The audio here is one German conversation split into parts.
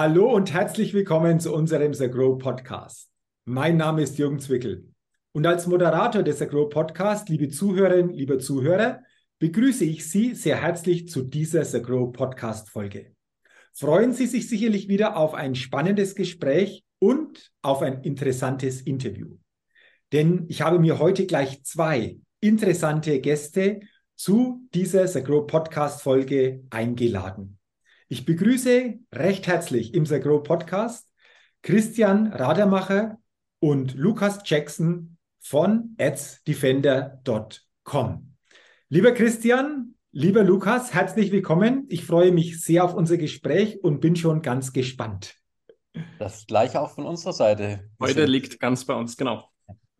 Hallo und herzlich willkommen zu unserem The Grow Podcast. Mein Name ist Jürgen Zwickel und als Moderator des The Grow Podcast, liebe Zuhörerinnen, liebe Zuhörer, begrüße ich Sie sehr herzlich zu dieser The Grow Podcast Folge. Freuen Sie sich sicherlich wieder auf ein spannendes Gespräch und auf ein interessantes Interview. Denn ich habe mir heute gleich zwei interessante Gäste zu dieser The Grow Podcast Folge eingeladen. Ich begrüße recht herzlich im The Grow Podcast Christian Radermacher und Lukas Jackson von adsdefender.com. Lieber Christian, lieber Lukas, herzlich willkommen. Ich freue mich sehr auf unser Gespräch und bin schon ganz gespannt. Das gleiche auch von unserer Seite. Heute liegt ganz bei uns, genau.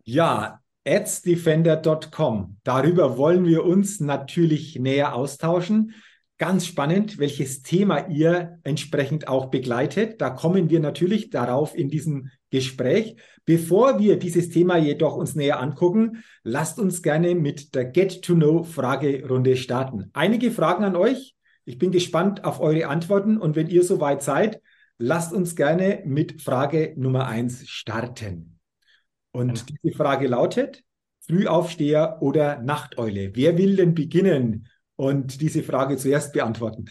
Ja, adsdefender.com. Darüber wollen wir uns natürlich näher austauschen. Ganz spannend, welches Thema ihr entsprechend auch begleitet. Da kommen wir natürlich darauf in diesem Gespräch. Bevor wir dieses Thema jedoch uns näher angucken, lasst uns gerne mit der Get-to-Know-Fragerunde starten. Einige Fragen an euch. Ich bin gespannt auf eure Antworten und wenn ihr soweit seid, lasst uns gerne mit Frage Nummer eins starten. Und diese Frage lautet, Frühaufsteher oder Nachteule? Wer will denn beginnen? Und diese Frage zuerst beantworten.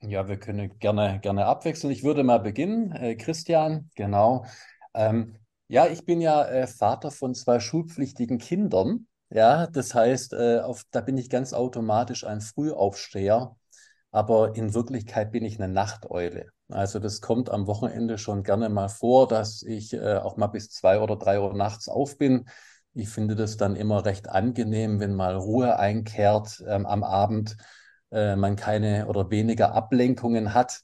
Ja, wir können gerne, gerne abwechseln. Ich würde mal beginnen. Äh, Christian, genau. Ähm, ja, ich bin ja äh, Vater von zwei schulpflichtigen Kindern. Ja, das heißt, äh, auf, da bin ich ganz automatisch ein Frühaufsteher, aber in Wirklichkeit bin ich eine Nachteule. Also das kommt am Wochenende schon gerne mal vor, dass ich äh, auch mal bis zwei oder drei Uhr nachts auf bin. Ich finde das dann immer recht angenehm, wenn mal Ruhe einkehrt ähm, am Abend, äh, man keine oder weniger Ablenkungen hat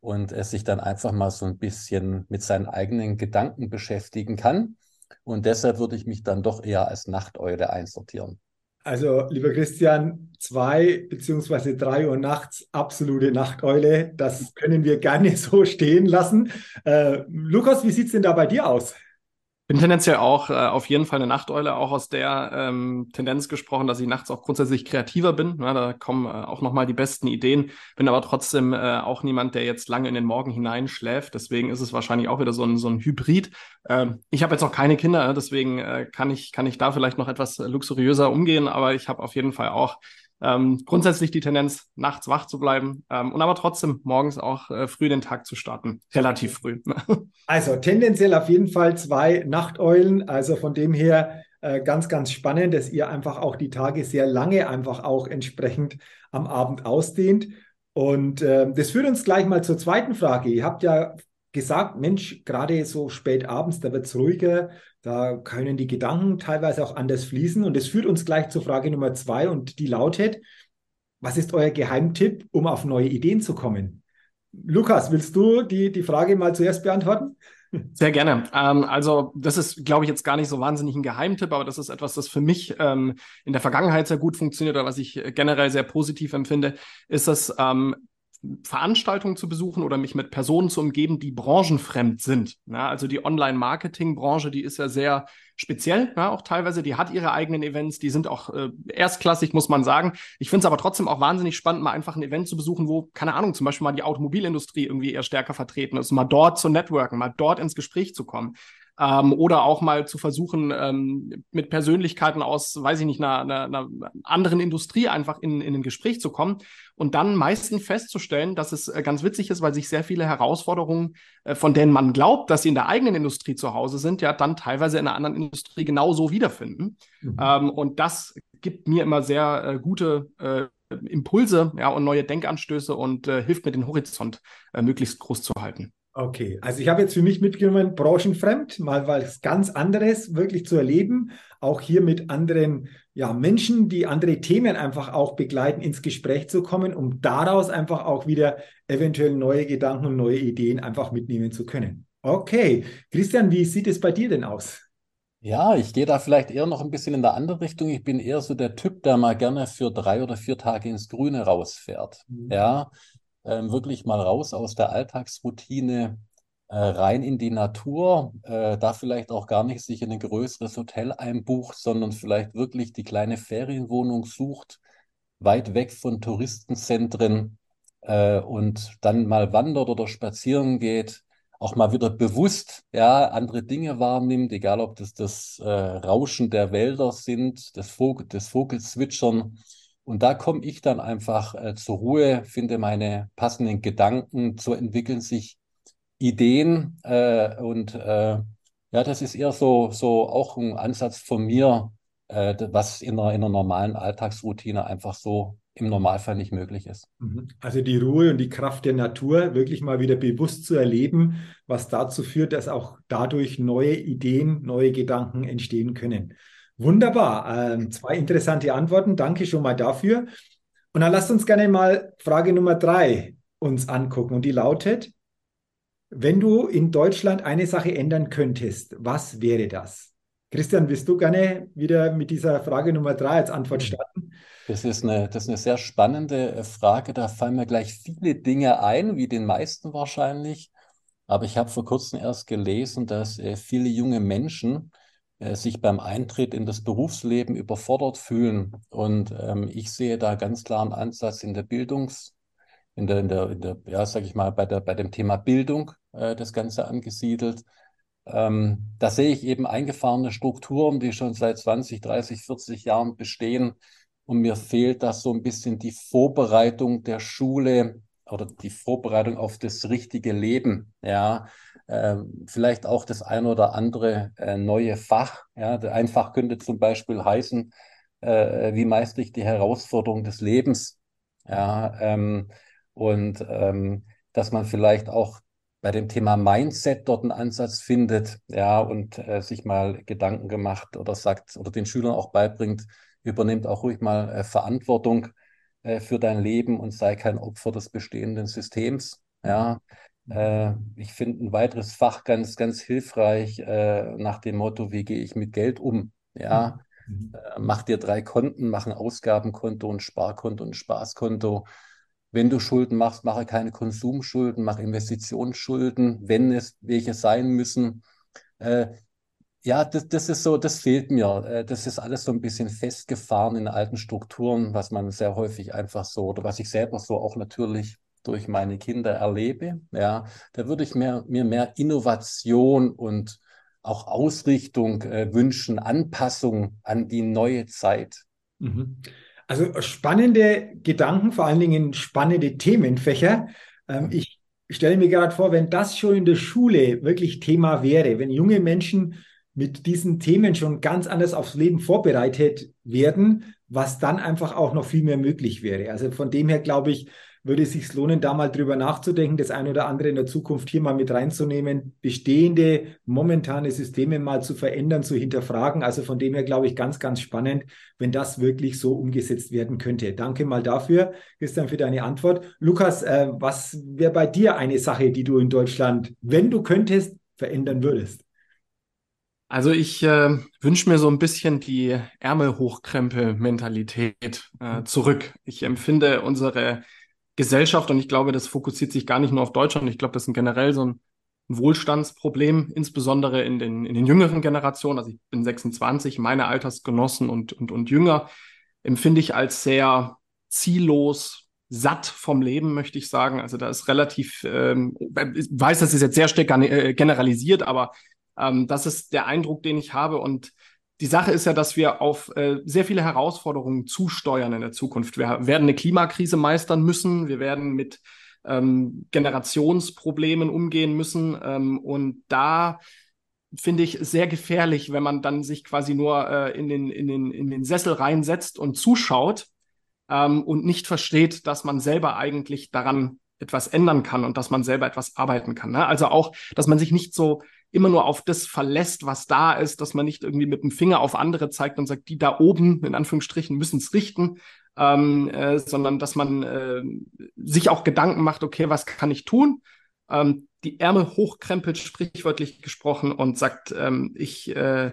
und es sich dann einfach mal so ein bisschen mit seinen eigenen Gedanken beschäftigen kann. Und deshalb würde ich mich dann doch eher als Nachteule einsortieren. Also, lieber Christian, zwei beziehungsweise drei Uhr nachts, absolute Nachteule. Das können wir gerne so stehen lassen. Äh, Lukas, wie sieht es denn da bei dir aus? Bin tendenziell auch äh, auf jeden Fall eine Nachteule, auch aus der ähm, Tendenz gesprochen, dass ich nachts auch grundsätzlich kreativer bin. Ja, da kommen äh, auch nochmal die besten Ideen, bin aber trotzdem äh, auch niemand, der jetzt lange in den Morgen hineinschläft. Deswegen ist es wahrscheinlich auch wieder so ein, so ein Hybrid. Ähm, ich habe jetzt auch keine Kinder, deswegen äh, kann, ich, kann ich da vielleicht noch etwas luxuriöser umgehen, aber ich habe auf jeden Fall auch ähm, grundsätzlich die Tendenz, nachts wach zu bleiben ähm, und aber trotzdem morgens auch äh, früh den Tag zu starten. Relativ früh. also tendenziell auf jeden Fall zwei Nachteulen. Also von dem her äh, ganz, ganz spannend, dass ihr einfach auch die Tage sehr lange einfach auch entsprechend am Abend ausdehnt. Und äh, das führt uns gleich mal zur zweiten Frage. Ihr habt ja gesagt, Mensch, gerade so spät abends, da wird es ruhiger, da können die Gedanken teilweise auch anders fließen. Und das führt uns gleich zur Frage Nummer zwei und die lautet, was ist euer Geheimtipp, um auf neue Ideen zu kommen? Lukas, willst du die, die Frage mal zuerst beantworten? Sehr gerne. Ähm, also das ist, glaube ich, jetzt gar nicht so wahnsinnig ein Geheimtipp, aber das ist etwas, das für mich ähm, in der Vergangenheit sehr gut funktioniert oder was ich generell sehr positiv empfinde, ist das ähm, Veranstaltungen zu besuchen oder mich mit Personen zu umgeben, die branchenfremd sind. Ja, also die Online-Marketing-Branche, die ist ja sehr speziell, ja, auch teilweise, die hat ihre eigenen Events, die sind auch äh, erstklassig, muss man sagen. Ich finde es aber trotzdem auch wahnsinnig spannend, mal einfach ein Event zu besuchen, wo, keine Ahnung, zum Beispiel mal die Automobilindustrie irgendwie eher stärker vertreten ist, mal dort zu networken, mal dort ins Gespräch zu kommen ähm, oder auch mal zu versuchen, ähm, mit Persönlichkeiten aus, weiß ich nicht, einer, einer, einer anderen Industrie einfach in, in ein Gespräch zu kommen und dann meistens festzustellen, dass es äh, ganz witzig ist, weil sich sehr viele Herausforderungen, äh, von denen man glaubt, dass sie in der eigenen Industrie zu Hause sind, ja dann teilweise in einer anderen Industrie genauso wiederfinden. Mhm. Ähm, und das gibt mir immer sehr äh, gute äh, Impulse ja, und neue Denkanstöße und äh, hilft mir, den Horizont äh, möglichst groß zu halten. Okay, also ich habe jetzt für mich mitgenommen, branchenfremd, mal was ganz anderes wirklich zu erleben, auch hier mit anderen ja, Menschen, die andere Themen einfach auch begleiten, ins Gespräch zu kommen, um daraus einfach auch wieder eventuell neue Gedanken und neue Ideen einfach mitnehmen zu können. Okay, Christian, wie sieht es bei dir denn aus? Ja, ich gehe da vielleicht eher noch ein bisschen in der andere Richtung. Ich bin eher so der Typ, der mal gerne für drei oder vier Tage ins Grüne rausfährt. Mhm. Ja, ähm, wirklich mal raus aus der Alltagsroutine, äh, rein in die Natur, äh, da vielleicht auch gar nicht sich in ein größeres Hotel einbucht, sondern vielleicht wirklich die kleine Ferienwohnung sucht, weit weg von Touristenzentren äh, und dann mal wandert oder spazieren geht, auch mal wieder bewusst ja, andere Dinge wahrnimmt, egal ob das das äh, Rauschen der Wälder sind, das, Vogel, das Vogelzwitschern. Und da komme ich dann einfach äh, zur Ruhe, finde meine passenden Gedanken, so entwickeln sich Ideen äh, und äh, ja, das ist eher so, so auch ein Ansatz von mir, äh, was in einer, in einer normalen Alltagsroutine einfach so im Normalfall nicht möglich ist. Mhm. Also die Ruhe und die Kraft der Natur wirklich mal wieder bewusst zu erleben, was dazu führt, dass auch dadurch neue Ideen, neue Gedanken entstehen können. Wunderbar. Ähm, zwei interessante Antworten. Danke schon mal dafür. Und dann lasst uns gerne mal Frage Nummer drei uns angucken. Und die lautet, wenn du in Deutschland eine Sache ändern könntest, was wäre das? Christian, willst du gerne wieder mit dieser Frage Nummer drei als Antwort hm. starten? Das ist eine, das ist eine sehr spannende äh, Frage. Da fallen mir gleich viele Dinge ein, wie den meisten wahrscheinlich. Aber ich habe vor kurzem erst gelesen, dass äh, viele junge Menschen sich beim Eintritt in das Berufsleben überfordert fühlen. Und ähm, ich sehe da ganz klar einen Ansatz in der Bildungs, in der, in der, in der ja, sag ich mal, bei der, bei dem Thema Bildung äh, das Ganze angesiedelt. Ähm, da sehe ich eben eingefahrene Strukturen, die schon seit 20, 30, 40 Jahren bestehen und mir fehlt da so ein bisschen die Vorbereitung der Schule oder die Vorbereitung auf das richtige Leben. Ja, äh, vielleicht auch das ein oder andere äh, neue Fach. Ja, ein Fach könnte zum Beispiel heißen, äh, wie meistere ich die Herausforderung des Lebens? Ja, ähm, und ähm, dass man vielleicht auch bei dem Thema Mindset dort einen Ansatz findet, ja, und äh, sich mal Gedanken gemacht oder sagt oder den Schülern auch beibringt, übernimmt auch ruhig mal äh, Verantwortung äh, für dein Leben und sei kein Opfer des bestehenden Systems. Ja, äh, ich finde ein weiteres Fach ganz, ganz hilfreich äh, nach dem Motto, wie gehe ich mit Geld um? Ja, mhm. Äh, mach dir drei Konten, mach ein Ausgabenkonto, ein Sparkonto und ein Spaßkonto. Wenn du Schulden machst, mache keine Konsumschulden, mach Investitionsschulden, wenn es welche sein müssen. Ja, das, das ist so, das fehlt mir. Äh, das ist alles so ein bisschen festgefahren in alten Strukturen, was man sehr häufig einfach so, oder was ich selber so auch natürlich durch meine Kinder erlebe. Ja, da würde ich mir, mir mehr Innovation und auch Ausrichtung äh, wünschen, Anpassung an die neue Zeit. Mhm. Also spannende Gedanken, vor allen Dingen spannende Themenfächer. Ähm, ich stelle mir gerade vor, wenn das schon in der Schule wirklich Thema wäre, wenn junge Menschen mit diesen Themen schon ganz anders aufs Leben vorbereitet werden, was dann einfach auch noch viel mehr möglich wäre. Also von dem her glaube ich, würde es sich lohnen, da mal drüber nachzudenken, das eine oder andere in der Zukunft hier mal mit reinzunehmen, bestehende, momentane Systeme mal zu verändern, zu hinterfragen. Also von dem her glaube ich ganz, ganz spannend, wenn das wirklich so umgesetzt werden könnte. Danke mal dafür, Christian, für deine Antwort. Lukas, äh, was wäre bei dir eine Sache, die du in Deutschland, wenn du könntest, verändern würdest? Also ich äh, wünsche mir so ein bisschen die Ärmelhochkrempel-Mentalität äh, mhm. zurück. Ich empfinde unsere Gesellschaft und ich glaube, das fokussiert sich gar nicht nur auf Deutschland. Ich glaube, das ist generell so ein Wohlstandsproblem, insbesondere in den, in den jüngeren Generationen. Also ich bin 26, meine Altersgenossen und, und, und Jünger empfinde ich als sehr ziellos, satt vom Leben, möchte ich sagen. Also da ist relativ, ähm, ich weiß, das ist jetzt sehr stark äh, generalisiert, aber ähm, das ist der Eindruck, den ich habe. Und die Sache ist ja, dass wir auf äh, sehr viele Herausforderungen zusteuern in der Zukunft. Wir werden eine Klimakrise meistern müssen. Wir werden mit ähm, Generationsproblemen umgehen müssen. Ähm, und da finde ich sehr gefährlich, wenn man dann sich quasi nur äh, in, den, in, den, in den Sessel reinsetzt und zuschaut ähm, und nicht versteht, dass man selber eigentlich daran etwas ändern kann und dass man selber etwas arbeiten kann. Ne? Also auch, dass man sich nicht so immer nur auf das verlässt, was da ist, dass man nicht irgendwie mit dem Finger auf andere zeigt und sagt, die da oben, in Anführungsstrichen, müssen es richten, ähm, äh, sondern dass man äh, sich auch Gedanken macht, okay, was kann ich tun? Ähm, die Ärmel hochkrempelt, sprichwörtlich gesprochen, und sagt, ähm, ich, äh,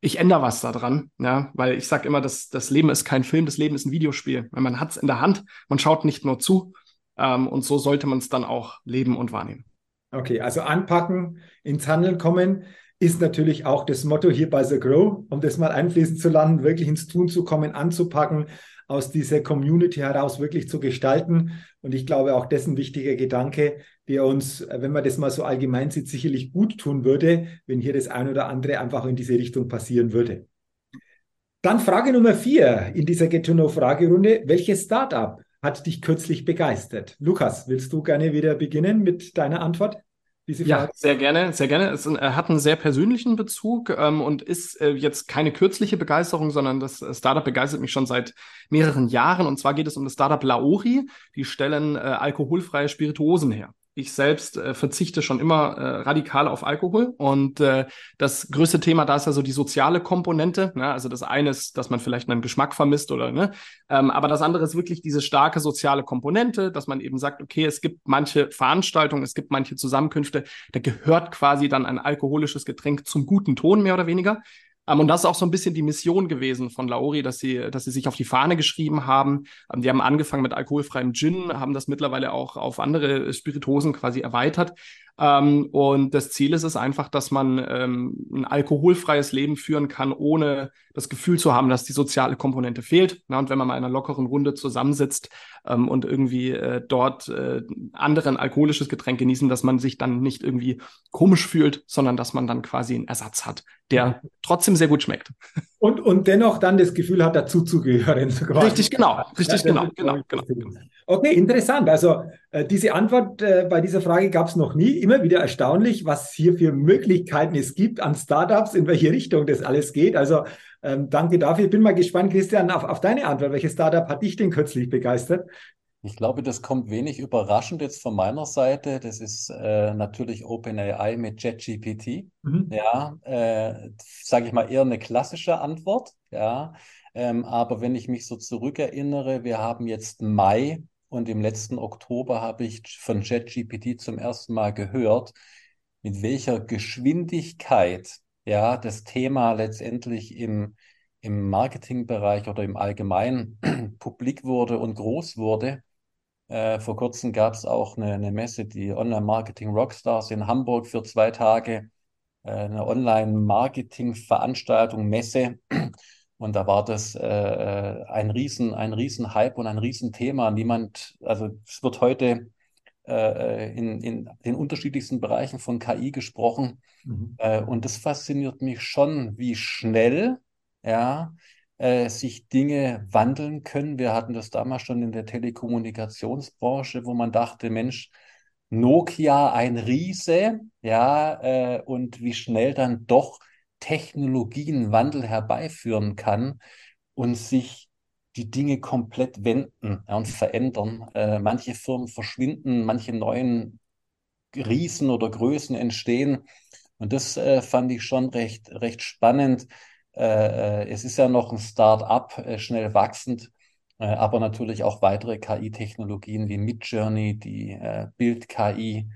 ich ändere was daran, ja, weil ich sage immer, das, das Leben ist kein Film, das Leben ist ein Videospiel. Man hat es in der Hand, man schaut nicht nur zu, ähm, und so sollte man es dann auch leben und wahrnehmen. Okay, also anpacken, ins Handeln kommen, ist natürlich auch das Motto hier bei The Grow, um das mal einfließen zu lassen, wirklich ins Tun zu kommen, anzupacken, aus dieser Community heraus wirklich zu gestalten. Und ich glaube, auch das ist ein wichtiger Gedanke, der uns, wenn man das mal so allgemein sieht, sicherlich gut tun würde, wenn hier das ein oder andere einfach in diese Richtung passieren würde. Dann Frage Nummer vier in dieser Get to Know Fragerunde. Welches Startup hat dich kürzlich begeistert? Lukas, willst du gerne wieder beginnen mit deiner Antwort? Ja, sehr gerne, sehr gerne. Es äh, hat einen sehr persönlichen Bezug ähm, und ist äh, jetzt keine kürzliche Begeisterung, sondern das äh, Startup begeistert mich schon seit mehreren Jahren. Und zwar geht es um das Startup Laori. Die stellen äh, alkoholfreie Spirituosen her. Ich selbst äh, verzichte schon immer äh, radikal auf Alkohol. Und äh, das größte Thema da ist ja so die soziale Komponente. Ne? Also das eine ist, dass man vielleicht einen Geschmack vermisst oder ne. Ähm, aber das andere ist wirklich diese starke soziale Komponente, dass man eben sagt, okay, es gibt manche Veranstaltungen, es gibt manche Zusammenkünfte, da gehört quasi dann ein alkoholisches Getränk zum guten Ton mehr oder weniger. Ähm, und das ist auch so ein bisschen die Mission gewesen von Lauri, dass sie, dass sie sich auf die Fahne geschrieben haben. Ähm, die haben angefangen mit alkoholfreiem Gin, haben das mittlerweile auch auf andere Spiritosen quasi erweitert. Ähm, und das Ziel ist es einfach, dass man ähm, ein alkoholfreies Leben führen kann, ohne das Gefühl zu haben, dass die soziale Komponente fehlt. Na, und wenn man mal in einer lockeren Runde zusammensitzt ähm, und irgendwie äh, dort äh, anderen alkoholisches Getränk genießen, dass man sich dann nicht irgendwie komisch fühlt, sondern dass man dann quasi einen Ersatz hat, der trotzdem sehr gut schmeckt. Und, und dennoch dann das Gefühl hat, dazuzugehören. Richtig, genau. Richtig, ja, genau, genau, genau, genau. Okay, interessant. Also äh, diese Antwort äh, bei dieser Frage gab es noch nie. Immer wieder erstaunlich, was hier für Möglichkeiten es gibt an Startups, in welche Richtung das alles geht. Also ähm, danke dafür. Ich bin mal gespannt, Christian, auf, auf deine Antwort. Welches Startup hat dich denn kürzlich begeistert? Ich glaube, das kommt wenig überraschend jetzt von meiner Seite. Das ist äh, natürlich OpenAI mit JetGPT. Mhm. Ja, äh, sage ich mal eher eine klassische Antwort. Ja, ähm, aber wenn ich mich so zurückerinnere, wir haben jetzt Mai und im letzten Oktober habe ich von ChatGPT zum ersten Mal gehört, mit welcher Geschwindigkeit ja das Thema letztendlich im, im Marketingbereich oder im Allgemeinen publik wurde und groß wurde. Äh, vor kurzem gab es auch eine, eine Messe, die Online-Marketing Rockstars in Hamburg für zwei Tage, äh, eine Online-Marketing-Veranstaltung, Messe. Und da war das äh, äh, ein Riesen, ein Riesenhype und ein Riesenthema. Niemand, also es wird heute äh, äh in, in den unterschiedlichsten Bereichen von KI gesprochen. Mhm. Äh, und das fasziniert mich schon, wie schnell ja, äh, sich Dinge wandeln können. Wir hatten das damals schon in der Telekommunikationsbranche, wo man dachte, Mensch, Nokia ein Riese, ja, und wie schnell dann doch Technologienwandel herbeiführen kann und sich die Dinge komplett wenden ja, und verändern. Äh, manche Firmen verschwinden, manche neuen Riesen oder Größen entstehen. Und das äh, fand ich schon recht, recht spannend. Äh, äh es ist ja noch ein Start-up, äh, schnell wachsend, äh, aber natürlich auch weitere KI-Technologien wie Midjourney, die Bild-KI,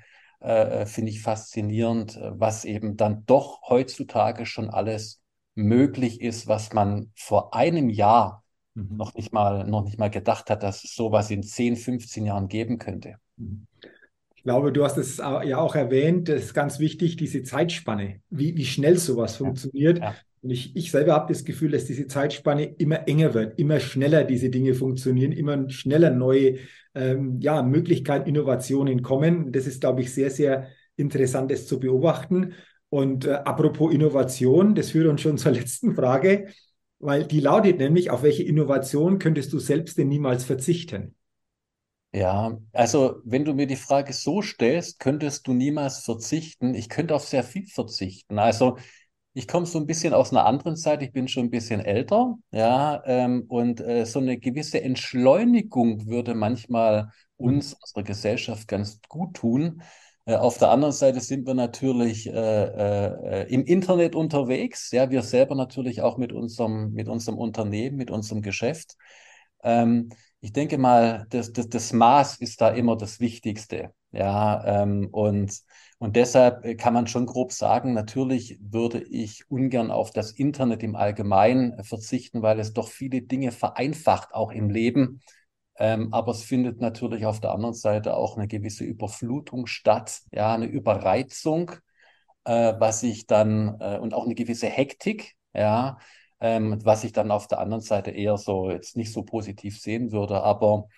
äh, äh, finde ich faszinierend, äh, was eben dann doch heutzutage schon alles möglich ist, was man vor einem Jahr mhm. noch nicht mal, noch nicht mal gedacht hat, dass es sowas in 10, 15 Jahren geben könnte. Mhm. Ich glaube, du hast es ja auch erwähnt, das ist ganz wichtig, diese Zeitspanne, wie, wie schnell sowas funktioniert. Ja. Und ich, ich selber habe das Gefühl, dass diese Zeitspanne immer enger wird, immer schneller diese Dinge funktionieren, immer schneller neue ähm, ja, Möglichkeiten, Innovationen kommen. Das ist, glaube ich, sehr, sehr interessant, das zu beobachten. Und äh, apropos Innovation, das führt uns schon zur letzten Frage, weil die lautet nämlich, auf welche Innovation könntest du selbst denn niemals verzichten? Ja, also wenn du mir die Frage so stellst, könntest du niemals verzichten. Ich könnte auf sehr viel verzichten. Also ich komme so ein bisschen aus einer anderen Zeit, ich bin schon ein bisschen älter, ja, ähm, und äh, so eine gewisse Entschleunigung würde manchmal uns, unserer Gesellschaft ganz gut tun. Äh, auf der anderen Seite sind wir natürlich äh, äh, im Internet unterwegs, ja, wir selber natürlich auch mit unserem, mit unserem Unternehmen, mit unserem Geschäft. Ähm, ich denke mal, das, das, das Maß ist da immer das Wichtigste, ja, ähm, und und deshalb äh, kann man schon grob sagen, natürlich würde ich ungern auf das Internet im Allgemeinen äh, verzichten, weil es doch viele Dinge vereinfacht, auch im Leben. Ähm, aber es findet natürlich auf der anderen Seite auch eine gewisse Überflutung statt, ja, eine Überreizung, äh, was ich dann, äh, und auch eine gewisse Hektik, ja, ähm, was ich dann auf der anderen Seite eher so jetzt nicht so positiv sehen würde. Aber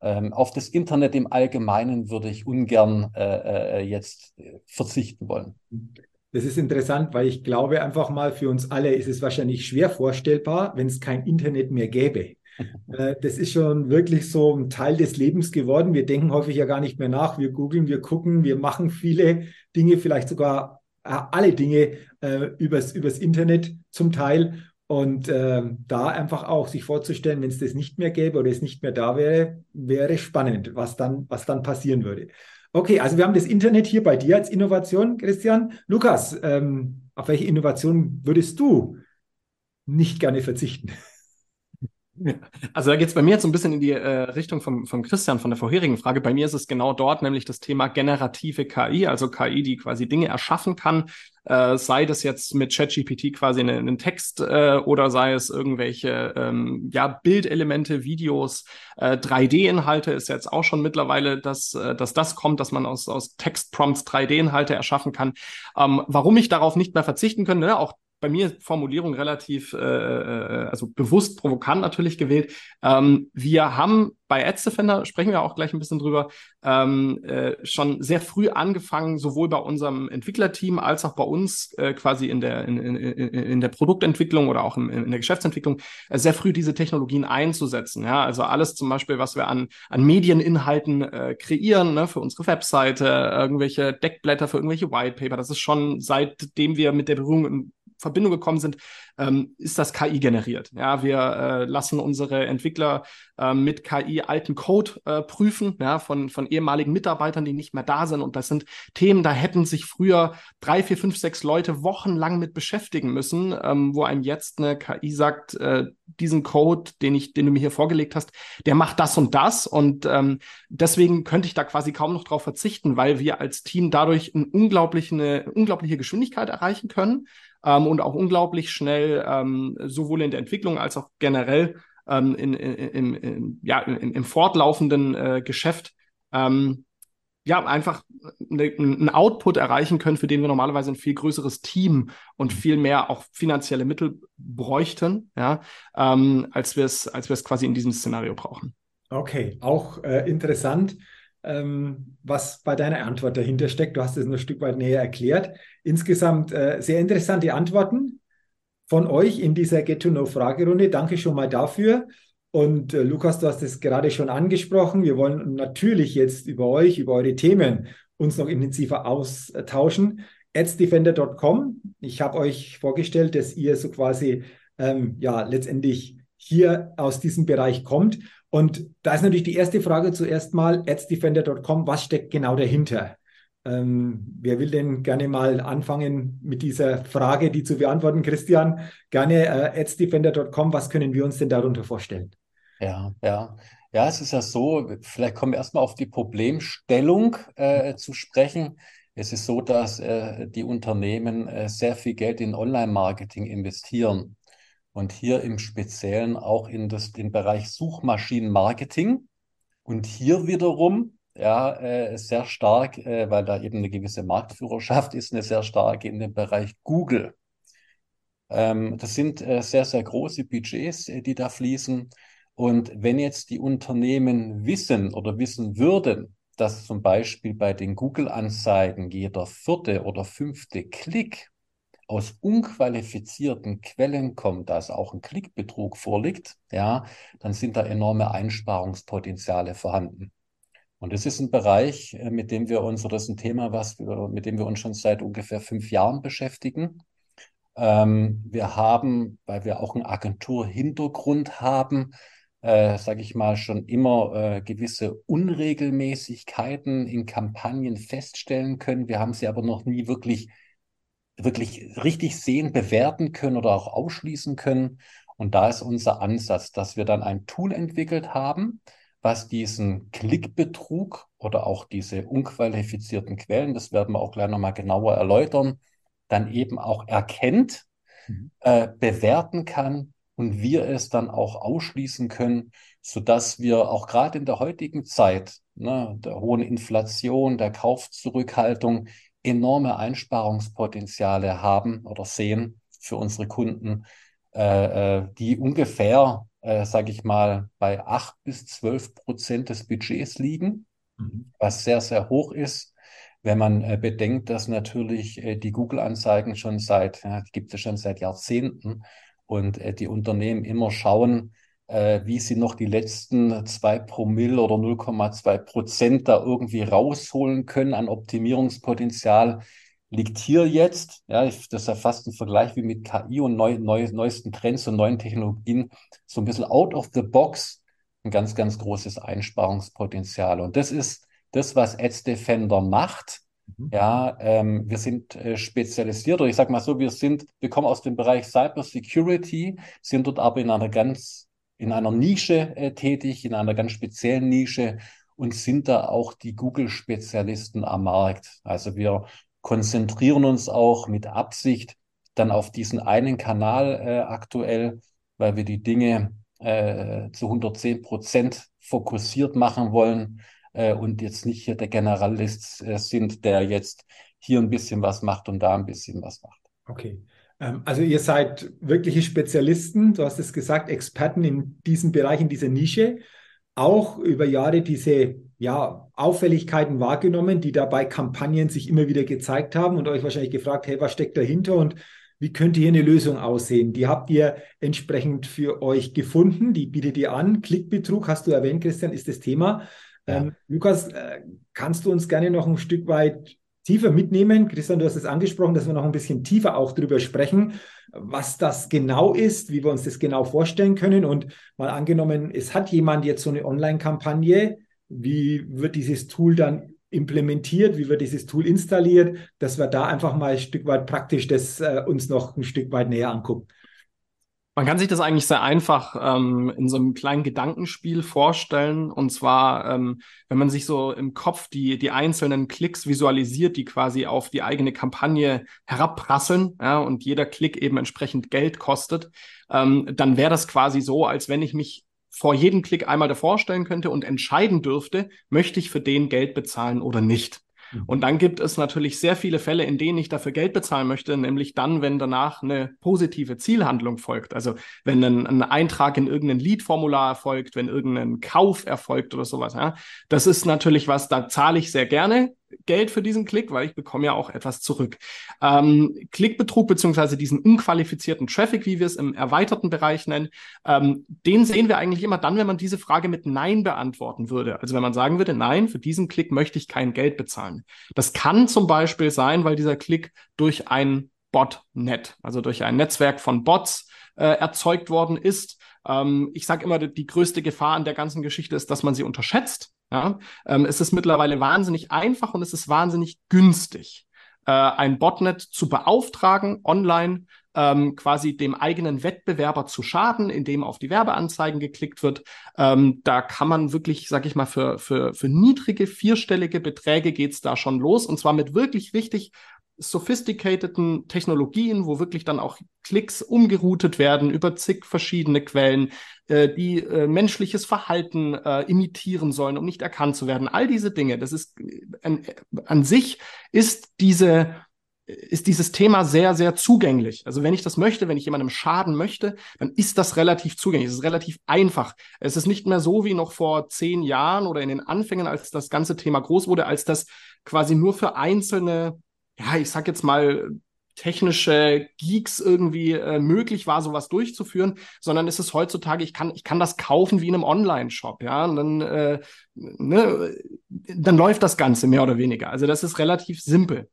auf das Internet im Allgemeinen würde ich ungern äh, äh, jetzt verzichten wollen. Das ist interessant, weil ich glaube einfach mal, für uns alle ist es wahrscheinlich schwer vorstellbar, wenn es kein Internet mehr gäbe. Äh, das ist schon wirklich so ein Teil des Lebens geworden. Wir denken häufig ja gar nicht mehr nach. Wir googeln, wir gucken, wir machen viele Dinge, vielleicht sogar äh, alle Dinge äh, übers, übers Internet zum Teil. Und äh, da einfach auch sich vorzustellen, wenn es das nicht mehr gäbe oder es nicht mehr da wäre, wäre spannend, was dann, was dann passieren würde. Okay, also wir haben das Internet hier bei dir als Innovation, Christian. Lukas, ähm, auf welche Innovation würdest du nicht gerne verzichten? Also da geht es bei mir jetzt so ein bisschen in die äh, Richtung vom, vom Christian von der vorherigen Frage. Bei mir ist es genau dort, nämlich das Thema generative KI, also KI, die quasi Dinge erschaffen kann, äh, sei das jetzt mit ChatGPT quasi einen, einen Text äh, oder sei es irgendwelche ähm, ja, Bildelemente, Videos, äh, 3D-Inhalte ist jetzt auch schon mittlerweile, dass, äh, dass das kommt, dass man aus, aus Textprompts 3D-Inhalte erschaffen kann. Ähm, warum ich darauf nicht mehr verzichten könnte, ne? auch bei mir Formulierung relativ, äh, äh, also bewusst provokant natürlich gewählt. Ähm, wir haben bei Ads Defender, sprechen wir auch gleich ein bisschen drüber, ähm, äh, schon sehr früh angefangen, sowohl bei unserem Entwicklerteam als auch bei uns äh, quasi in der, in, in, in der Produktentwicklung oder auch im, in der Geschäftsentwicklung, äh, sehr früh diese Technologien einzusetzen. Ja? Also alles zum Beispiel, was wir an, an Medieninhalten äh, kreieren, ne, für unsere Webseite, irgendwelche Deckblätter für irgendwelche Whitepaper, das ist schon seitdem wir mit der Berührung Verbindung gekommen sind, ähm, ist das KI generiert. Ja, wir äh, lassen unsere Entwickler äh, mit KI alten Code äh, prüfen, ja, von, von ehemaligen Mitarbeitern, die nicht mehr da sind. Und das sind Themen, da hätten sich früher drei, vier, fünf, sechs Leute wochenlang mit beschäftigen müssen, ähm, wo einem jetzt eine KI sagt, äh, diesen Code, den ich, den du mir hier vorgelegt hast, der macht das und das. Und ähm, deswegen könnte ich da quasi kaum noch drauf verzichten, weil wir als Team dadurch eine unglaubliche, eine unglaubliche Geschwindigkeit erreichen können ähm, und auch unglaublich schnell ähm, sowohl in der Entwicklung als auch generell ähm, in, in, in, ja, im, fortlaufenden äh, Geschäft ähm, ja, einfach einen Output erreichen können, für den wir normalerweise ein viel größeres Team und viel mehr auch finanzielle Mittel bräuchten, ja, ähm, als wir es, als quasi in diesem Szenario brauchen. Okay, auch äh, interessant was bei deiner Antwort dahinter steckt. Du hast es ein Stück weit näher erklärt. Insgesamt äh, sehr interessante Antworten von euch in dieser Get-to-Know-Fragerunde. Danke schon mal dafür. Und äh, Lukas, du hast es gerade schon angesprochen. Wir wollen natürlich jetzt über euch, über eure Themen uns noch intensiver austauschen. adsdefender.com. Ich habe euch vorgestellt, dass ihr so quasi ähm, ja letztendlich hier aus diesem Bereich kommt. Und da ist natürlich die erste Frage zuerst mal, adsdefender.com, was steckt genau dahinter? Ähm, wer will denn gerne mal anfangen mit dieser Frage, die zu beantworten, Christian? Gerne äh, adsdefender.com, was können wir uns denn darunter vorstellen? Ja, ja. Ja, es ist ja so, vielleicht kommen wir erstmal auf die Problemstellung äh, zu sprechen. Es ist so, dass äh, die Unternehmen äh, sehr viel Geld in Online-Marketing investieren und hier im Speziellen auch in das, den Bereich Suchmaschinenmarketing. Und hier wiederum ja, äh, sehr stark, äh, weil da eben eine gewisse Marktführerschaft ist, eine sehr starke in dem Bereich Google. Ähm, das sind äh, sehr, sehr große Budgets, äh, die da fließen. Und wenn jetzt die Unternehmen wissen oder wissen würden, dass zum Beispiel bei den Google-Anzeigen jeder vierte oder fünfte Klick aus unqualifizierten Quellen kommt, dass auch ein Klickbetrug vorliegt, ja, dann sind da enorme Einsparungspotenziale vorhanden. Und das ist ein Bereich, äh, mit dem wir uns, oder das ist ein Thema, was wir, mit dem wir uns schon seit ungefähr fünf Jahren beschäftigen. Ähm, wir haben, weil wir auch einen Agenturhintergrund haben, äh, sage ich mal, schon immer äh, gewisse Unregelmäßigkeiten in Kampagnen feststellen können. Wir haben sie aber noch nie wirklich wirklich richtig sehen, bewerten können oder auch ausschließen können. Und da ist unser Ansatz, dass wir dann ein Tool entwickelt haben, was diesen Klickbetrug oder auch diese unqualifizierten Quellen, das werden wir auch gleich nochmal genauer erläutern, dann eben auch erkennt, mhm. äh, bewerten kann und wir es dann auch ausschließen können, sodass wir auch gerade in der heutigen Zeit, ne, der hohen Inflation, der Kaufzurückhaltung, enorme Einsparungspotenziale haben oder sehen für unsere Kunden, äh, äh die ungefähr, äh, sage ich mal, bei 8 bis 12 Prozent des Budgets liegen, mhm. was sehr, sehr hoch ist. Wenn man äh, bedenkt, dass natürlich äh, die Google-Anzeigen schon seit, ja, gibt es schon seit Jahrzehnten und äh, die Unternehmen immer schauen, äh, wie sie noch die letzten zwei Promille oder 0,2 Prozent da irgendwie rausholen können an Optimierungspotenzial, liegt hier jetzt, ja, das ist ja fast ein Vergleich wie mit KI und neu, neu, neuesten Trends und neuen Technologien, so ein bisschen out of the box, ein ganz, ganz großes Einsparungspotenzial. Und das ist das, was Ads Defender macht. Mhm. Ja, ähm, wir sind äh, spezialisiert, oder ich sage mal so, wir sind, wir kommen aus dem Bereich Cyber Security, sind dort aber in einer ganz, in einer Nische äh, tätig, in einer ganz speziellen Nische und sind da auch die Google-Spezialisten am Markt. Also wir konzentrieren uns auch mit Absicht dann auf diesen einen Kanal äh, aktuell, weil wir die Dinge äh, zu 110 Prozent fokussiert machen wollen äh, und jetzt nicht hier der Generalist äh, sind, der jetzt hier ein bisschen was macht und da ein bisschen was macht. Okay. Ähm, also ihr seid wirkliche Spezialisten, du hast es gesagt, Experten in diesem Bereich, in dieser Nische, auch über Jahre diese ja, Auffälligkeiten wahrgenommen, die dabei Kampagnen sich immer wieder gezeigt haben und euch wahrscheinlich gefragt, hey, was steckt dahinter und wie könnte hier eine Lösung aussehen? Die habt ihr entsprechend für euch gefunden, die bietet ihr an. Klickbetrug, hast du erwähnt, Christian, ist das Thema. Ja. Ähm, Lukas, äh, kannst du uns gerne noch ein Stück weit tiefer mitnehmen? Christian, du hast es angesprochen, dass wir noch ein bisschen tiefer auch darüber sprechen, was das genau ist, wie wir uns das genau vorstellen können. Und mal angenommen, es hat jemand jetzt so eine Online-Kampagne, wie wird dieses Tool dann implementiert, wie wird dieses Tool installiert, dass wir da einfach mal ein Stück weit praktisch das äh, uns noch ein Stück weit näher angucken. Man kann sich das eigentlich sehr einfach ähm, in so einem kleinen Gedankenspiel vorstellen. Und zwar, ähm, wenn man sich so im Kopf die, die einzelnen Klicks visualisiert, die quasi auf die eigene Kampagne herabprasseln ja, und jeder Klick eben entsprechend Geld kostet, ähm, dann wäre das quasi so, als wenn ich mich vor jedem Klick einmal davor stellen könnte und entscheiden dürfte, möchte ich für den Geld bezahlen oder nicht. Mhm. Und dann gibt es natürlich sehr viele Fälle, in denen ich dafür Geld bezahlen möchte, nämlich dann, wenn danach eine positive Zielhandlung folgt. Also wenn ein, ein Eintrag in irgendein Lead-Formular erfolgt, wenn irgendein Kauf erfolgt oder sowas. Ja. Das ist natürlich was, da zahle ich sehr gerne Geld für diesen Klick, weil ich bekomme ja auch etwas zurück. Ähm, Klickbetrug beziehungsweise diesen unqualifizierten Traffic, wie wir es im erweiterten Bereich nennen, ähm, den sehen wir eigentlich immer dann, wenn man diese Frage mit Nein beantworten würde. Also wenn man sagen würde, nein, für diesen Klick möchte ich kein Geld bezahlen. Das kann zum Beispiel sein, weil dieser Klick durch ein Botnet, also durch ein Netzwerk von Bots äh, erzeugt worden ist. Ähm, ich sage immer, die größte Gefahr an der ganzen Geschichte ist, dass man sie unterschätzt. Ja? Ähm, es ist mittlerweile wahnsinnig einfach und es ist wahnsinnig günstig, äh, ein Botnet zu beauftragen, online ähm, quasi dem eigenen Wettbewerber zu schaden, indem auf die Werbeanzeigen geklickt wird. Ähm, da kann man wirklich, sag ich mal, für, für, für niedrige vierstellige Beträge geht's da schon los und zwar mit wirklich richtig sophisticateden Technologien, wo wirklich dann auch Klicks umgeroutet werden über zig verschiedene Quellen, äh, die äh, menschliches Verhalten äh, imitieren sollen, um nicht erkannt zu werden. All diese Dinge, das ist äh, an, an sich ist diese ist dieses Thema sehr, sehr zugänglich. Also wenn ich das möchte, wenn ich jemandem schaden möchte, dann ist das relativ zugänglich. Es ist relativ einfach. Es ist nicht mehr so wie noch vor zehn Jahren oder in den Anfängen, als das ganze Thema groß wurde, als das quasi nur für einzelne ja, ich sag jetzt mal, technische Geeks irgendwie äh, möglich war, sowas durchzuführen, sondern es ist heutzutage, ich kann, ich kann das kaufen wie in einem Online-Shop, ja, und dann, äh, ne, dann läuft das Ganze mehr oder weniger. Also das ist relativ simpel.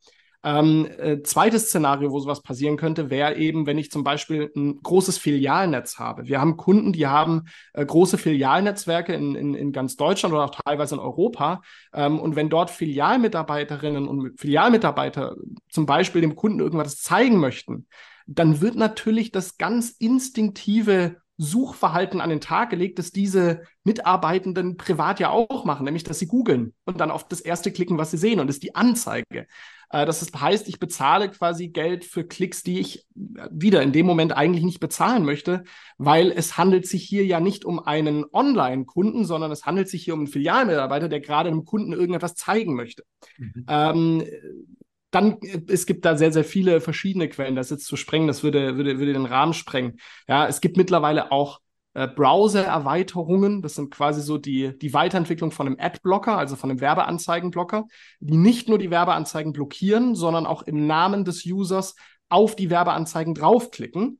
Ähm, äh, zweites Szenario, wo sowas passieren könnte, wäre eben, wenn ich zum Beispiel ein großes Filialnetz habe. Wir haben Kunden, die haben äh, große Filialnetzwerke in, in, in ganz Deutschland oder auch teilweise in Europa. Ähm, und wenn dort Filialmitarbeiterinnen und Filialmitarbeiter zum Beispiel dem Kunden irgendwas zeigen möchten, dann wird natürlich das ganz instinktive Suchverhalten an den Tag gelegt, dass diese Mitarbeitenden privat ja auch machen, nämlich dass sie googeln und dann auf das erste klicken, was sie sehen und das ist die Anzeige. Äh, das heißt, ich bezahle quasi Geld für Klicks, die ich wieder in dem Moment eigentlich nicht bezahlen möchte, weil es handelt sich hier ja nicht um einen Online-Kunden, sondern es handelt sich hier um einen Filialmitarbeiter, der gerade einem Kunden irgendetwas zeigen möchte. Mhm. Ähm, dann, äh, es gibt da sehr, sehr viele verschiedene Quellen. Das jetzt zu sprengen, das würde, würde, würde den Rahmen sprengen. Ja, es gibt mittlerweile auch äh, Browser-Erweiterungen. Das sind quasi so die, die Weiterentwicklung von einem Ad-Blocker, also von einem Werbeanzeigenblocker, die nicht nur die Werbeanzeigen blockieren, sondern auch im Namen des Users auf die Werbeanzeigen draufklicken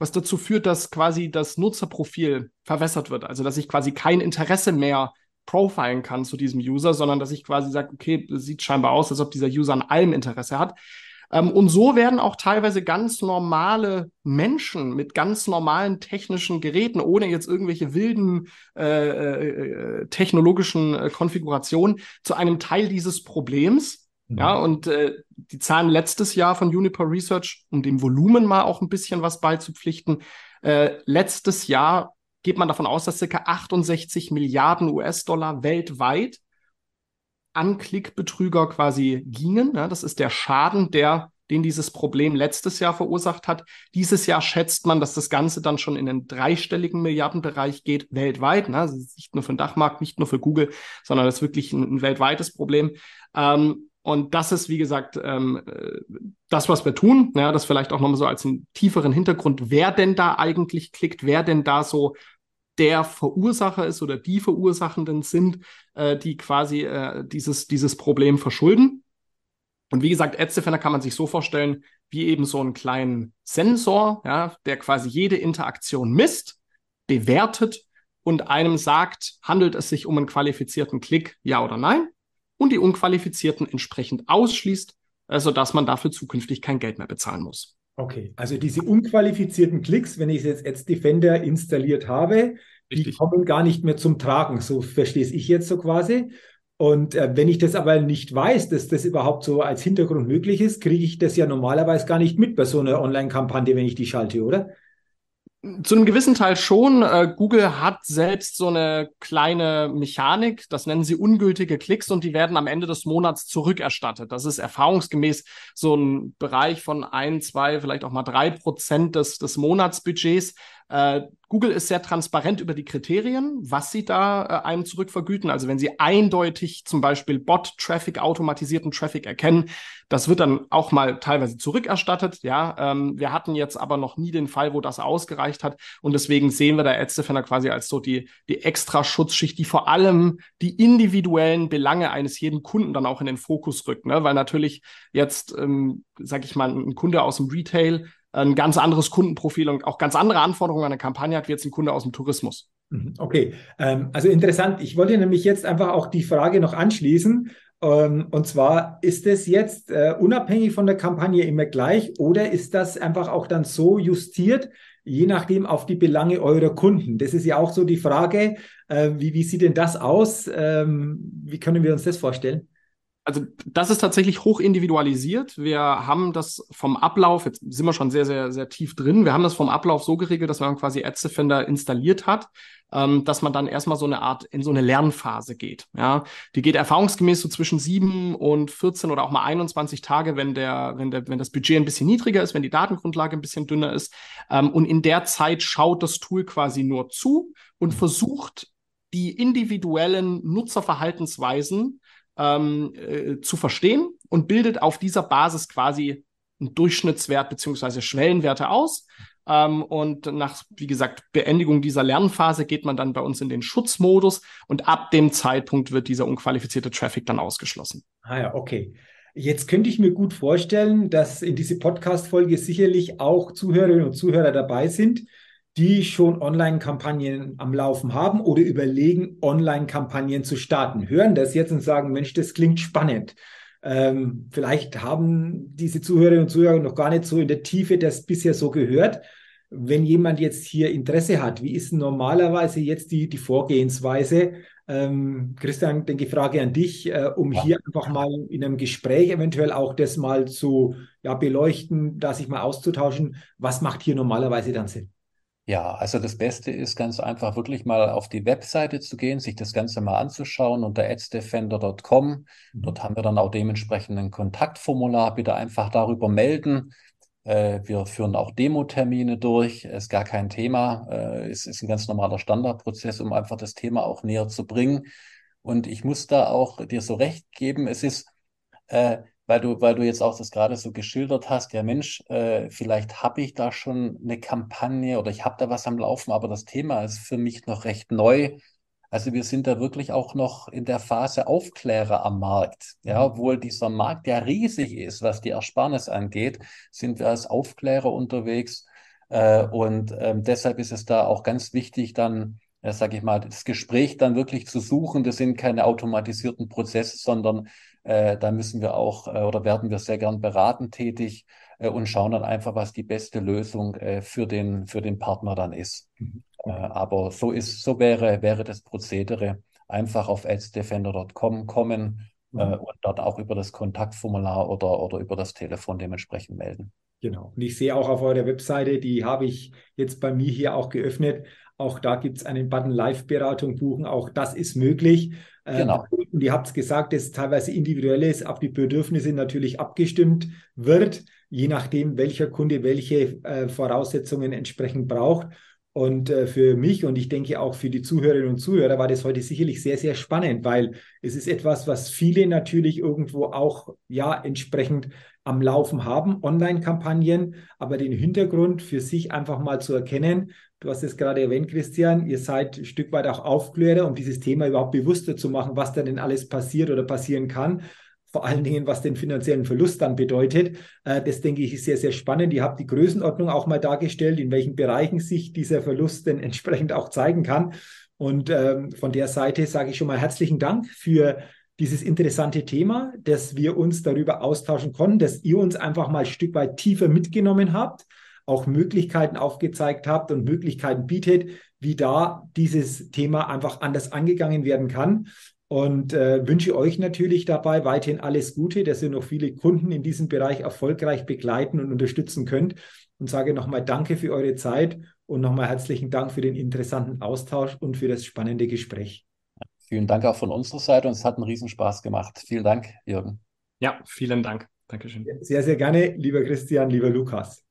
was dazu führt, dass quasi das Nutzerprofil verwässert wird. Also dass ich quasi kein Interesse mehr profilen kann zu diesem User, sondern dass ich quasi sage, okay, das sieht scheinbar aus, als ob dieser User an allem Interesse hat. Ähm, und so werden auch teilweise ganz normale Menschen mit ganz normalen technischen Geräten, ohne jetzt irgendwelche wilden äh, äh, technologischen äh, Konfigurationen, zu einem Teil dieses Problems. Mhm. Ja, und äh, die Zahlen letztes Jahr von Uniper Research, um dem Volumen mal auch ein bisschen was beizupflichten, äh, letztes Jahr geht man davon aus, dass circa 68 Milliarden US-Dollar weltweit an Klickbetrüger quasi gingen. Ja, das ist der Schaden, der den dieses Problem letztes Jahr verursacht hat. Dieses Jahr schätzt man, dass das Ganze dann schon in den dreistelligen Milliardenbereich geht, weltweit. Ne? Also nicht nur für den Dachmarkt, nicht nur für Google, sondern das ist wirklich ein, ein weltweites Problem. Ähm, und das ist, wie gesagt, ähm, äh, das, was wir tun. Ja, das vielleicht auch nochmal so als einen tieferen Hintergrund, wer denn da eigentlich klickt, wer denn da so der Verursacher ist oder die Verursachenden sind, äh, die quasi äh, dieses, dieses Problem verschulden. Und wie gesagt, Ad-Defender kann man sich so vorstellen, wie eben so einen kleinen Sensor, ja, der quasi jede Interaktion misst, bewertet und einem sagt, handelt es sich um einen qualifizierten Klick, ja oder nein? Und die unqualifizierten entsprechend ausschließt, äh, sodass man dafür zukünftig kein Geld mehr bezahlen muss. Okay, also diese unqualifizierten Klicks, wenn ich jetzt Ads Defender installiert habe, Richtig. die kommen gar nicht mehr zum Tragen, so verstehe ich jetzt so quasi. Und äh, wenn ich das aber nicht weiß, dass das überhaupt so als Hintergrund möglich ist, kriege ich das ja normalerweise gar nicht mit bei so einer Online-Kampagne, wenn ich die schalte, oder? Zu einem gewissen Teil schon. Äh, Google hat selbst so eine kleine Mechanik, das nennen sie ungültige Klicks und die werden am Ende des Monats zurückerstattet. Das ist erfahrungsgemäß so ein Bereich von ein, zwei, vielleicht auch mal drei Prozent des, des Monatsbudgets. Äh, Google ist sehr transparent über die Kriterien, was sie da äh, einem zurückvergüten. Also wenn sie eindeutig zum Beispiel Bot-Traffic, automatisierten Traffic erkennen, das wird dann auch mal teilweise zurückerstattet. Ja, ähm, wir hatten jetzt aber noch nie den Fall, wo das ausgereicht hat. Und deswegen sehen wir da Ad Defender quasi als so die, die extra Schutzschicht, die vor allem die individuellen Belange eines jeden Kunden dann auch in den Fokus rückt. Ne? Weil natürlich jetzt, ähm, sag ich mal, ein Kunde aus dem Retail ein ganz anderes Kundenprofil und auch ganz andere Anforderungen an eine Kampagne hat, wie jetzt ein Kunde aus dem Tourismus. Mhm, okay, ähm, also interessant. Ich wollte nämlich jetzt einfach auch die Frage noch anschließen. Ähm, und zwar, ist es jetzt äh, unabhängig von der Kampagne immer gleich oder ist das einfach auch dann so justiert, je nachdem auf die Belange eurer Kunden? Das ist ja auch so die Frage. Äh, wie, wie sieht denn das aus? Ähm, wie können wir uns das vorstellen? Also das ist tatsächlich hoch individualisiert. Wir haben das vom Ablauf, jetzt sind wir schon sehr, sehr, sehr tief drin. Wir haben das vom Ablauf so geregelt, dass man quasi Ads Defender installiert hat, ähm, dass man dann erstmal so eine Art in so eine Lernphase geht. Ja, die geht erfahrungsgemäß so zwischen sieben und 14 oder auch mal 21 Tage, wenn der, wenn der, wenn das Budget ein bisschen niedriger ist, wenn die Datengrundlage ein bisschen dünner ist. Ähm, und in der Zeit schaut das Tool quasi nur zu und versucht, die individuellen Nutzerverhaltensweisen ähm, äh, zu verstehen und bildet auf dieser Basis quasi einen Durchschnittswert beziehungsweise Schwellenwerte aus. Ähm, und nach, wie gesagt, Beendigung dieser Lernphase geht man dann bei uns in den Schutzmodus und ab dem Zeitpunkt wird dieser unqualifizierte Traffic dann ausgeschlossen. Ah ja, okay. Jetzt könnte ich mir gut vorstellen, dass in diese Podcast-Folge sicherlich auch Zuhörerinnen und Zuhörer dabei sind, die schon Online-Kampagnen am Laufen haben oder überlegen, Online-Kampagnen zu starten, hören das jetzt und sagen, Mensch, das klingt spannend. Ähm, vielleicht haben diese Zuhörerinnen und Zuhörer noch gar nicht so in der Tiefe das bisher so gehört. Wenn jemand jetzt hier Interesse hat, wie ist normalerweise jetzt die, die Vorgehensweise? Ähm, Christian, denke Frage an dich, äh, um ja. hier einfach mal in einem Gespräch eventuell auch das mal zu ja, beleuchten, da sich mal auszutauschen. Was macht hier normalerweise dann Sinn? Ja, also das Beste ist ganz einfach wirklich mal auf die Webseite zu gehen, sich das Ganze mal anzuschauen unter adsdefender.com. Mhm. Dort haben wir dann auch dementsprechend ein Kontaktformular. Bitte einfach darüber melden. Äh, wir führen auch Demo-Termine durch. Ist gar kein Thema. Äh, es ist ein ganz normaler Standardprozess, um einfach das Thema auch näher zu bringen. Und ich muss da auch dir so recht geben. Es ist, äh, weil du, weil du jetzt auch das gerade so geschildert hast, ja Mensch, äh, vielleicht habe ich da schon eine Kampagne oder ich habe da was am Laufen, aber das Thema ist für mich noch recht neu. Also wir sind da wirklich auch noch in der Phase Aufklärer am Markt. Ja, mhm. obwohl dieser Markt ja riesig ist, was die Ersparnis angeht, sind wir als Aufklärer unterwegs. Äh, und ähm, deshalb ist es da auch ganz wichtig, dann ja, sage ich mal, das Gespräch dann wirklich zu suchen. Das sind keine automatisierten Prozesse, sondern äh, da müssen wir auch äh, oder werden wir sehr gern beratend tätig äh, und schauen dann einfach, was die beste Lösung äh, für den, für den Partner dann ist. Mhm. Äh, aber so ist, so wäre, wäre das Prozedere. Einfach auf adsdefender.com kommen äh, mhm. und dort auch über das Kontaktformular oder, oder über das Telefon dementsprechend melden. Genau. Und ich sehe auch auf eurer Webseite, die habe ich jetzt bei mir hier auch geöffnet. Auch da gibt es einen Button Live-Beratung buchen. Auch das ist möglich. Ähm, genau. Und ihr habt es gesagt, dass teilweise individuell ist, auf die Bedürfnisse natürlich abgestimmt wird, je nachdem, welcher Kunde welche äh, Voraussetzungen entsprechend braucht. Und äh, für mich und ich denke auch für die Zuhörerinnen und Zuhörer war das heute sicherlich sehr, sehr spannend, weil es ist etwas, was viele natürlich irgendwo auch ja entsprechend am Laufen haben, Online-Kampagnen, aber den Hintergrund für sich einfach mal zu erkennen. Du hast es gerade erwähnt, Christian, ihr seid ein Stück weit auch Aufklärer, um dieses Thema überhaupt bewusster zu machen, was da denn alles passiert oder passieren kann vor allen Dingen, was den finanziellen Verlust dann bedeutet. Äh, das denke ich ist sehr, sehr spannend. Ihr habt die Größenordnung auch mal dargestellt, in welchen Bereichen sich dieser Verlust denn entsprechend auch zeigen kann. Und ähm, von der Seite sage ich schon mal herzlichen Dank für dieses interessante Thema, dass wir uns darüber austauschen konnten, dass ihr uns einfach mal ein Stück weit tiefer mitgenommen habt, auch Möglichkeiten aufgezeigt habt und Möglichkeiten bietet, wie da dieses Thema einfach anders angegangen werden kann und äh, wünsche euch natürlich dabei weiterhin alles Gute, dass ihr noch viele Kunden in diesem Bereich erfolgreich begleiten und unterstützen könnt. Und sage nochmal Danke für eure Zeit und nochmal herzlichen Dank für den interessanten Austausch und für das spannende Gespräch. Vielen Dank auch von unserer Seite und es hat einen Riesenspaß gemacht. Vielen Dank, Jürgen. Ja, vielen Dank. Dankeschön. Sehr, sehr gerne, lieber Christian, lieber Lukas.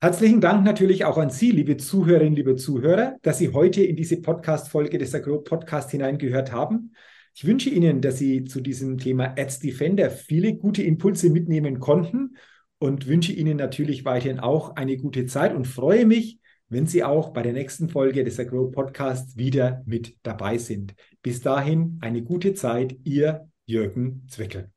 Herzlichen Dank natürlich auch an Sie, liebe Zuhörerinnen, liebe Zuhörer, dass Sie heute in diese Podcast-Folge des Agro Podcast hineingehört haben. Ich wünsche Ihnen, dass Sie zu diesem Thema Ads Defender viele gute Impulse mitnehmen konnten und wünsche Ihnen natürlich weiterhin auch eine gute Zeit und freue mich, wenn Sie auch bei der nächsten Folge des Agro Podcasts wieder mit dabei sind. Bis dahin eine gute Zeit, Ihr Jürgen Zwickel.